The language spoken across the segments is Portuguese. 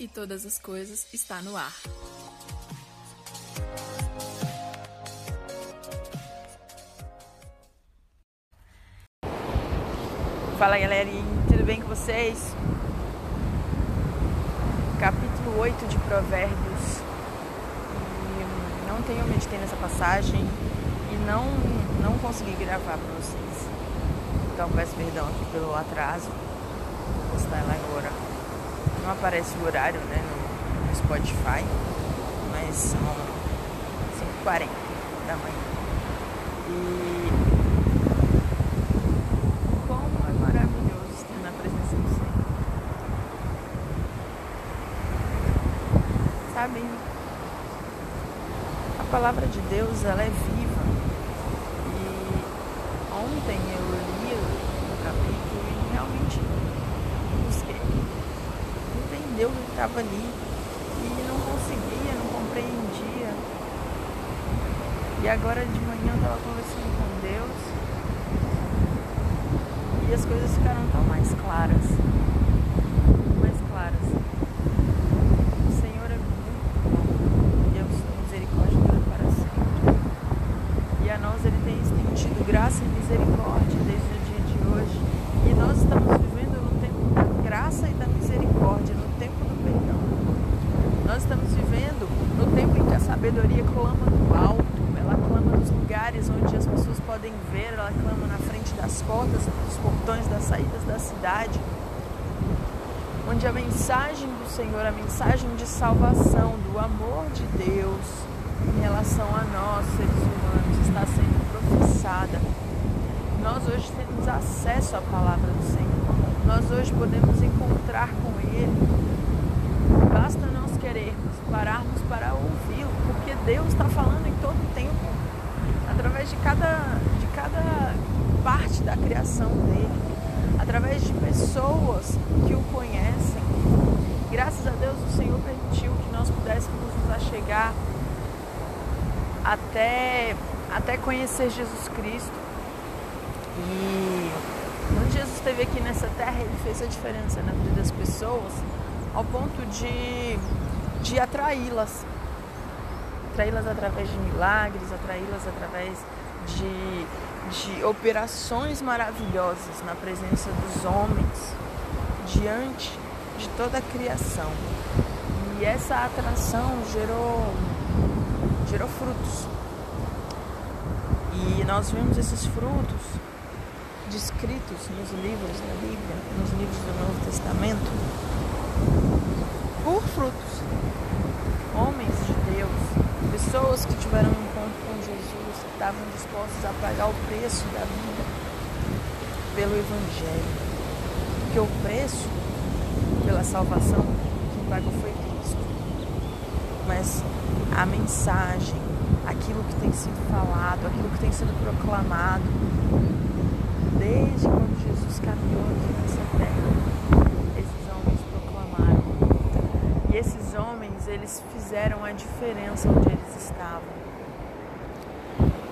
e todas as coisas está no ar. Fala galerinha, tudo bem com vocês? Capítulo 8 de Provérbios. Não tenho meditei nessa passagem e não, não consegui gravar para vocês. Então peço perdão aqui pelo atraso. Vou postar ela agora. Não aparece o horário né, no, Spotify, mas são 5h40 da manhã. E como é maravilhoso estar na presença do Senhor. Sabe? A palavra de Deus, ela é viva. E ontem eu li o capítulo e realmente busquei estava ali e não conseguia, não compreendia. E agora de manhã eu estava conversando com Deus e as coisas ficaram tão mais claras. Mais claras. O Senhor é muito bom e a sua misericórdia dura para sempre. E a nós Ele tem estendido graça e misericórdia desde o dia de hoje. E nós estamos vivendo no tempo da graça e da misericórdia, no tempo do perdão. Nós estamos vivendo no tempo em que a sabedoria clama do alto, ela clama nos lugares onde as pessoas podem ver, ela clama na frente das portas, dos portões das saídas da cidade, onde a mensagem do Senhor, a mensagem de salvação, do amor de Deus em relação a nós, seres humanos, está sendo professada. Nós hoje temos acesso à palavra do Senhor. Nós hoje podemos encontrar com Ele. Basta nós querermos, pararmos para porque Deus está falando em todo o tempo, através de cada, de cada parte da criação dele, através de pessoas que o conhecem. Graças a Deus o Senhor permitiu que nós pudéssemos nos achegar até, até conhecer Jesus Cristo. E quando Jesus esteve aqui nessa terra, ele fez a diferença na vida das pessoas ao ponto de, de atraí-las. Atraí-las através de milagres, atraí-las através de, de operações maravilhosas na presença dos homens, diante de toda a criação. E essa atração gerou, gerou frutos. E nós vimos esses frutos descritos nos livros da Bíblia, nos livros do Novo Testamento, por frutos. Homens pessoas que tiveram um encontro com Jesus, que estavam dispostos a pagar o preço da vida pelo Evangelho. Porque o preço pela salvação, quem pagou foi Cristo. Mas a mensagem, aquilo que tem sido falado, aquilo que tem sido proclamado, desde quando Jesus caminhou aqui nessa terra, esses homens proclamaram. E esses homens, eles fizeram a diferença onde eles estavam.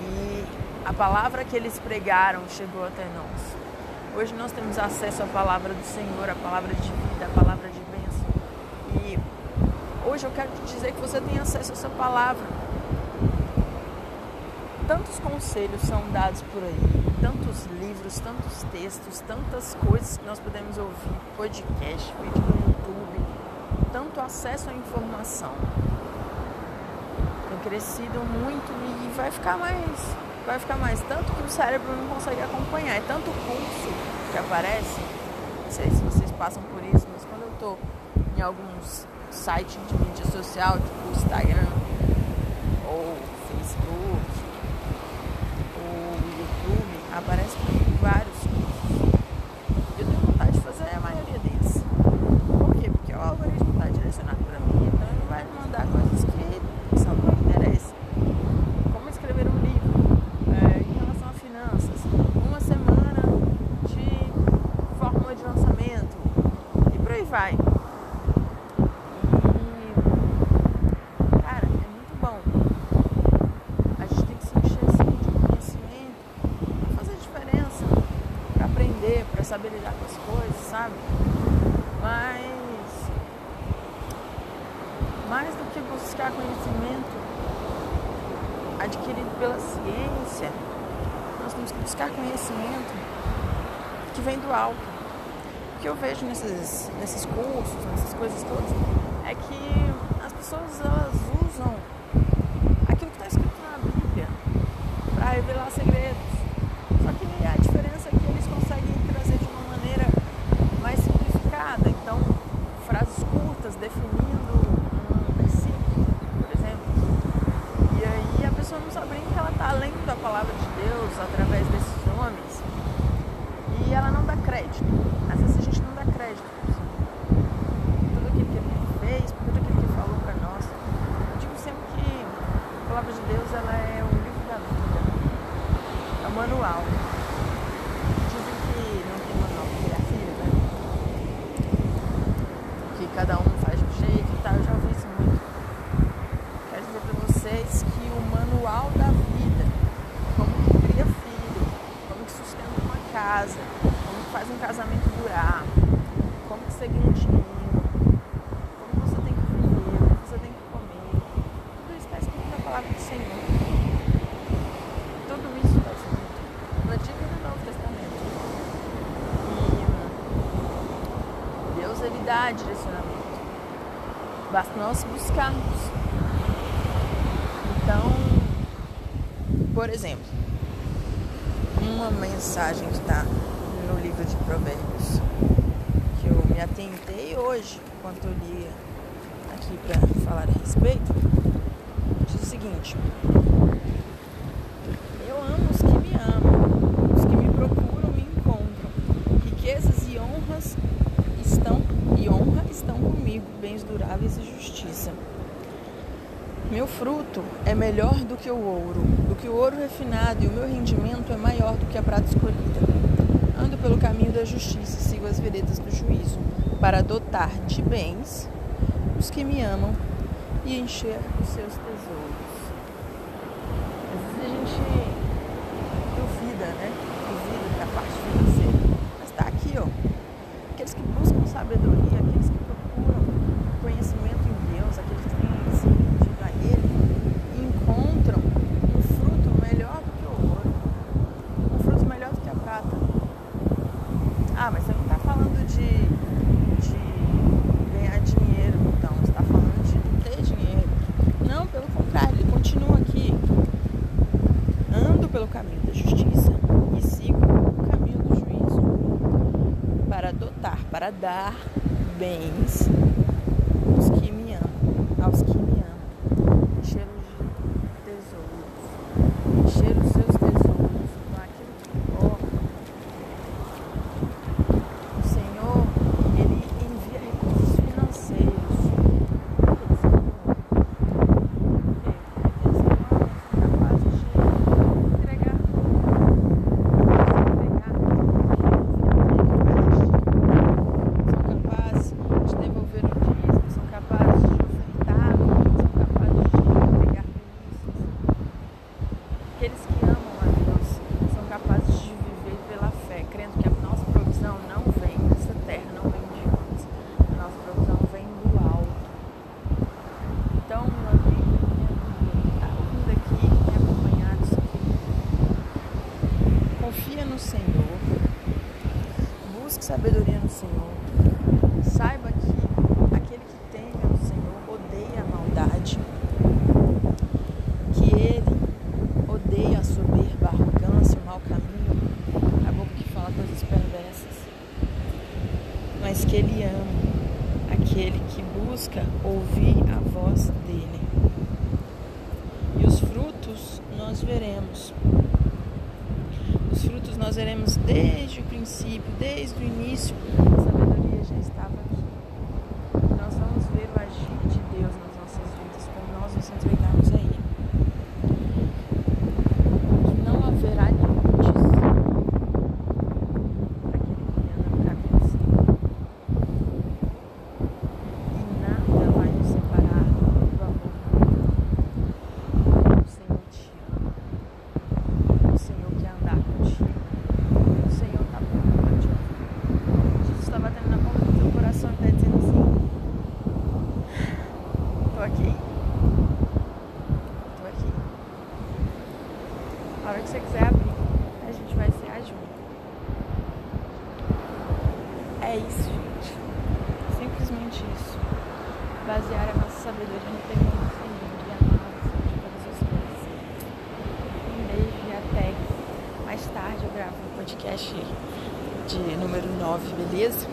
E a palavra que eles pregaram chegou até nós. Hoje nós temos acesso à palavra do Senhor, a palavra de vida, a palavra de bênção. E hoje eu quero te dizer que você tem acesso a essa palavra. Tantos conselhos são dados por aí, tantos livros, tantos textos, tantas coisas que nós podemos ouvir, podcast, vídeo no YouTube, tanto acesso à informação. Tem crescido muito e vai ficar mais, vai ficar mais, tanto que o cérebro não consegue acompanhar, é tanto curso que aparece, não sei se vocês passam por isso, mas quando eu estou em alguns sites de mídia social, tipo Instagram ou Facebook, aparece comigo vários cursos. Eu tenho vontade de fazer a maioria deles. Por quê? Porque o algoritmo está direcionado para mim, então ele vai me mandar coisas que são do meu interesse. Como escrever um livro é, em relação a finanças, uma semana de fórmula de lançamento e por aí vai. Saber lidar com as coisas, sabe? Mas mais do que buscar conhecimento adquirido pela ciência, nós temos que buscar conhecimento que vem do alto. O que eu vejo nesses, nesses cursos, nessas coisas todas, é que as pessoas elas usam aquilo que está escrito na Bíblia para revelar segredos. Só que a diferença é que eles conseguem trazer de uma maneira mais simplificada. Então, frases curtas definindo um versículo, por exemplo. E aí a pessoa não sabe nem que ela está lendo a palavra de Deus através desses homens. E ela não dá crédito. Às vezes a gente não dá crédito. Tudo aquilo que ele fez, por tudo aquilo que ele falou para nós. Eu digo sempre que a palavra de Deus ela é o livro da vida. É o manual. Dizem que não tem manual para criar filho, né? Que cada um faz de jeito e tal. Eu já ouvi isso muito. Quero dizer para vocês que o manual da vida, como que cria filho, como que sustenta uma casa, como que faz um casamento durar, como que seguir um dinheiro, como você tem que viver, o que você tem que comer. Tudo isso está escrito na palavra do Senhor. Tudo isso está escrito no Antigo e no Novo Testamento. E Deus ele dá direcionamento. Basta nós buscarmos. Então, por exemplo, uma mensagem que está no livro de Provérbios, que eu me atentei hoje, enquanto eu lia aqui para falar a respeito, diz o seguinte: Eu amo os que me amam, os que me procuram me encontram. Riquezas e honras estão e honra estão comigo, bens duráveis e justiça. Meu fruto é melhor do que o ouro, do que o ouro refinado, e o meu rendimento é maior do que a prata escolhida. Ando pelo caminho da justiça e sigo as veredas do juízo, para dotar de bens os que me amam e encher os seus tesouros. Às vezes a gente duvida, né? Duvida da parte financeira. Mas está aqui, ó. Aqueles que buscam sabedoria, aqueles que procuram conhecimento em Deus, aqueles que têm se rendido a Ele, encontram um fruto melhor do que o ouro, um fruto melhor do que a prata. Ah, mas você não está falando de, de ganhar dinheiro, então. Você está falando de ter dinheiro. Não, pelo contrário, ele continua aqui. Ando pelo caminho da justiça e sigo o caminho do juízo para dotar, para dar bens aos que me amam, aos que me amam, encher-os de tesouros, encher os seus tesouros com aquilo que importa. O Senhor, Ele envia recursos financeiros para aqueles que amam. Porque aqueles que amam são capazes de entregar, são capazes de devolver o dízimo, são capazes de ofertar, são capazes de entregar primícias. Aqueles que amam a Deus são capazes de viver pela fé, crendo que a nossa provisão não vem dessa terra, não vem de homens. A nossa provisão vem do alto. Então, meu amigo, minha amiga, que está ouvindo aqui, me acompanhando isso aqui, confia no Senhor, busque sabedoria no Senhor, saiba que aquele que teme ao Senhor odeia a maldade, que ele odeia a soberba, a arrogância, o mau caminho, a boca que fala coisas perversas, mas que ele ama aquele que busca ouvir a voz dele. E os frutos nós veremos. Nós veremos desde o princípio, desde o início. A sabedoria já estava aqui. Nós vamos ver o agir de Deus nas nossas vidas quando nós nos entregarmos a Ele. Que não haverá limites para aquele que anda no caminho do Senhor. E nada vai nos separar do amor do O Senhor te ama. O Senhor quer andar contigo. O Senhor está pronto para te ouvir. Jesus está batendo na porta do teu coração e está dizendo assim: aqui. Tô aqui. A hora que você quiser abrir, a gente vai ser junto. É isso, gente. Simplesmente isso. Basear a nossa sabedoria no Senhor e o Senhor de todas as coisas. Um beijo e até mais tarde eu gravo um podcast de número 9, beleza?